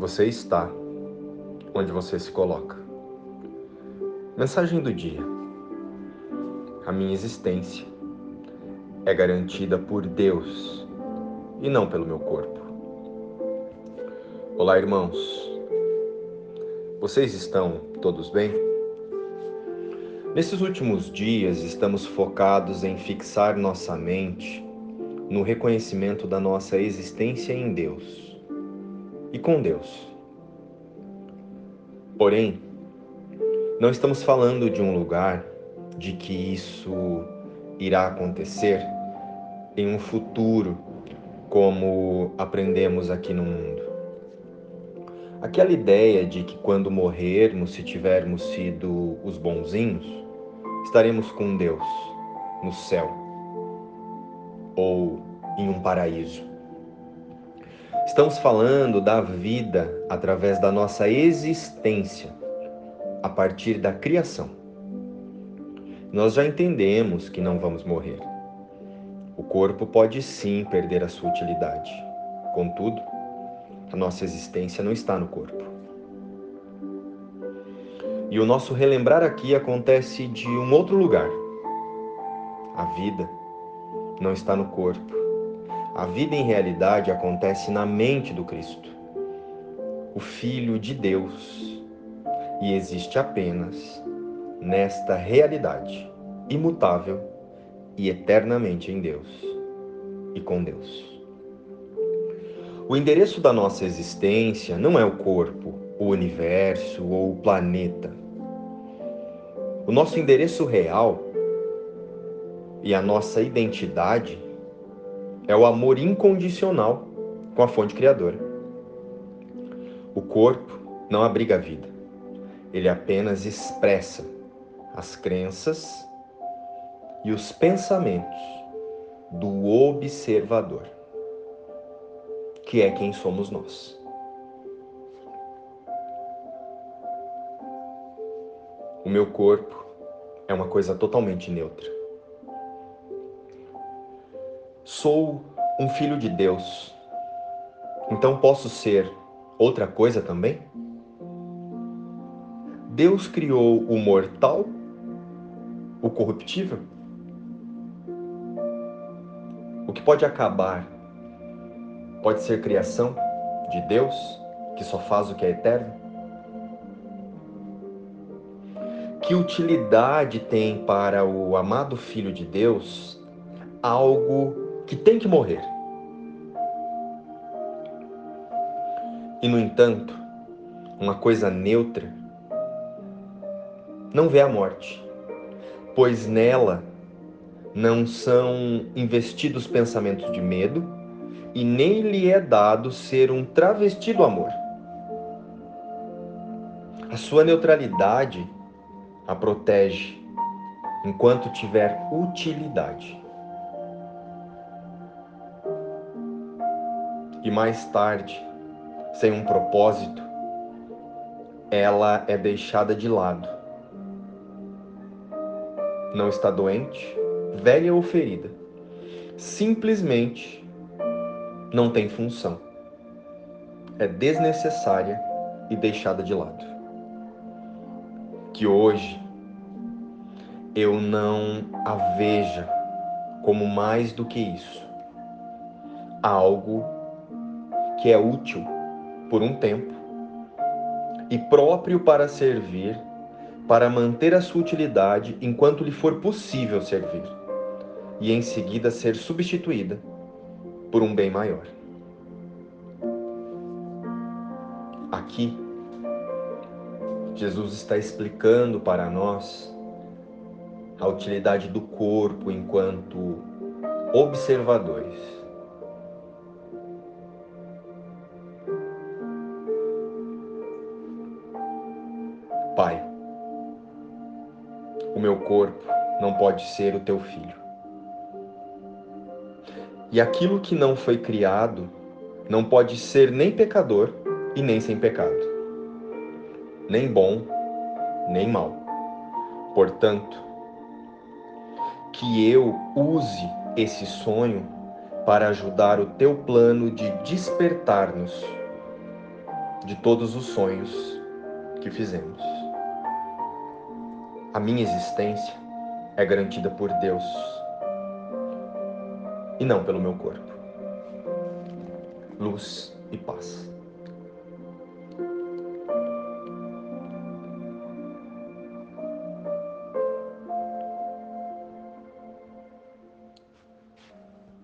Você está onde você se coloca. Mensagem do dia. A minha existência é garantida por Deus e não pelo meu corpo. Olá, irmãos. Vocês estão todos bem? Nesses últimos dias, estamos focados em fixar nossa mente no reconhecimento da nossa existência em Deus e com Deus. Porém, não estamos falando de um lugar de que isso irá acontecer em um futuro como aprendemos aqui no mundo. Aquela ideia de que quando morrermos, se tivermos sido os bonzinhos, estaremos com Deus no céu ou em um paraíso. Estamos falando da vida através da nossa existência, a partir da criação. Nós já entendemos que não vamos morrer. O corpo pode sim perder a sua utilidade. Contudo, a nossa existência não está no corpo. E o nosso relembrar aqui acontece de um outro lugar. A vida não está no corpo a vida em realidade acontece na mente do Cristo, o Filho de Deus, e existe apenas nesta realidade imutável e eternamente em Deus e com Deus. O endereço da nossa existência não é o corpo, o universo ou o planeta. O nosso endereço real e a nossa identidade é o amor incondicional com a fonte criadora. O corpo não abriga a vida, ele apenas expressa as crenças e os pensamentos do observador, que é quem somos nós. O meu corpo é uma coisa totalmente neutra. Sou um filho de Deus, então posso ser outra coisa também? Deus criou o mortal, o corruptível? O que pode acabar pode ser criação de Deus, que só faz o que é eterno? Que utilidade tem para o amado Filho de Deus algo que tem que morrer. E, no entanto, uma coisa neutra não vê a morte, pois nela não são investidos pensamentos de medo e nem lhe é dado ser um travesti do amor. A sua neutralidade a protege enquanto tiver utilidade. E mais tarde, sem um propósito, ela é deixada de lado. Não está doente, velha ou ferida. Simplesmente não tem função. É desnecessária e deixada de lado. Que hoje eu não a veja como mais do que isso. Algo que é útil por um tempo e próprio para servir, para manter a sua utilidade enquanto lhe for possível servir, e em seguida ser substituída por um bem maior. Aqui, Jesus está explicando para nós a utilidade do corpo enquanto observadores o meu corpo não pode ser o teu filho. E aquilo que não foi criado não pode ser nem pecador e nem sem pecado, nem bom, nem mal. Portanto, que eu use esse sonho para ajudar o teu plano de despertar-nos de todos os sonhos que fizemos. A minha existência é garantida por Deus e não pelo meu corpo. Luz e paz.